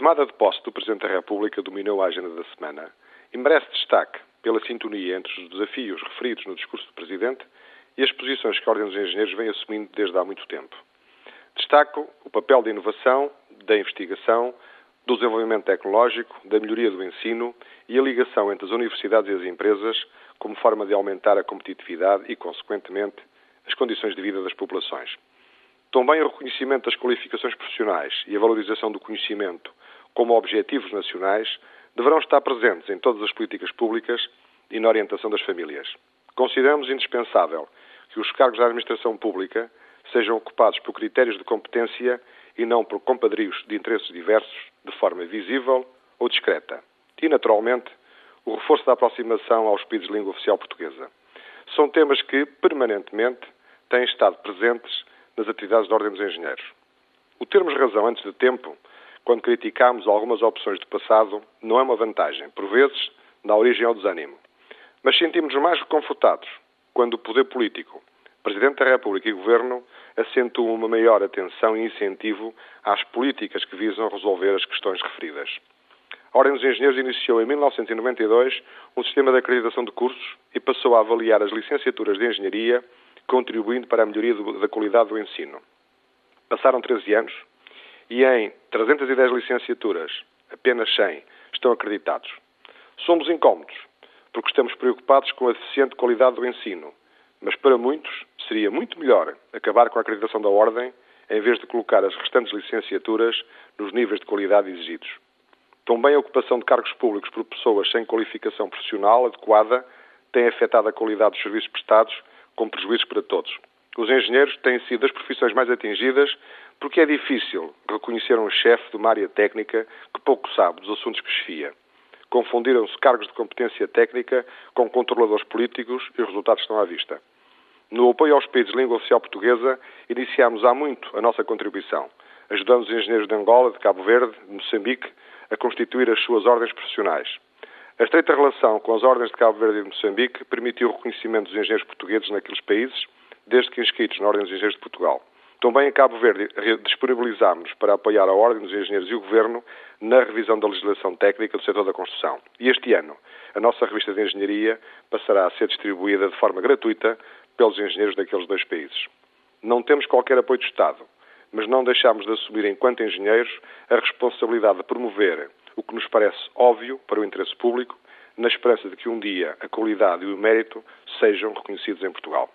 tomada de posse do Presidente da República dominou a agenda da semana e merece destaque pela sintonia entre os desafios referidos no discurso do Presidente e as posições que a Ordem dos Engenheiros vem assumindo desde há muito tempo. Destaco o papel da inovação, da investigação, do desenvolvimento tecnológico, da melhoria do ensino e a ligação entre as universidades e as empresas como forma de aumentar a competitividade e, consequentemente, as condições de vida das populações. Também o reconhecimento das qualificações profissionais e a valorização do conhecimento como objetivos nacionais deverão estar presentes em todas as políticas públicas e na orientação das famílias. Consideramos indispensável que os cargos da administração pública sejam ocupados por critérios de competência e não por compadrios de interesses diversos, de forma visível ou discreta. E, naturalmente, o reforço da aproximação aos pedidos de língua oficial portuguesa. São temas que, permanentemente, têm estado presentes nas atividades da Ordem dos Engenheiros. O termos razão antes de tempo, quando criticamos algumas opções do passado, não é uma vantagem. Por vezes, dá origem ao desânimo. Mas sentimos-nos mais reconfortados quando o poder político, Presidente da República e Governo acentuam uma maior atenção e incentivo às políticas que visam resolver as questões referidas. A Ordem dos Engenheiros iniciou em 1992 um sistema de acreditação de cursos e passou a avaliar as licenciaturas de Engenharia contribuindo para a melhoria do, da qualidade do ensino. Passaram 13 anos e em 310 licenciaturas, apenas 100 estão acreditados. Somos incómodos, porque estamos preocupados com a deficiente qualidade do ensino, mas para muitos seria muito melhor acabar com a acreditação da Ordem em vez de colocar as restantes licenciaturas nos níveis de qualidade exigidos. Também a ocupação de cargos públicos por pessoas sem qualificação profissional adequada tem afetado a qualidade dos serviços prestados com prejuízos para todos. Os engenheiros têm sido as profissões mais atingidas porque é difícil reconhecer um chefe de uma área técnica que pouco sabe dos assuntos que chefia. Confundiram-se cargos de competência técnica com controladores políticos e os resultados estão à vista. No apoio aos países de língua oficial portuguesa, iniciámos há muito a nossa contribuição. Ajudamos os engenheiros de Angola, de Cabo Verde, de Moçambique a constituir as suas ordens profissionais. A estreita relação com as ordens de Cabo Verde e de Moçambique permitiu o reconhecimento dos engenheiros portugueses naqueles países, desde que inscritos na Ordem dos Engenheiros de Portugal. Também em Cabo Verde disponibilizámos para apoiar a Ordem dos Engenheiros e o Governo na revisão da legislação técnica do setor da construção. E este ano, a nossa revista de Engenharia passará a ser distribuída de forma gratuita pelos engenheiros daqueles dois países. Não temos qualquer apoio do Estado, mas não deixamos de assumir, enquanto engenheiros, a responsabilidade de promover o que nos parece óbvio para o interesse público, na esperança de que um dia a qualidade e o mérito sejam reconhecidos em Portugal.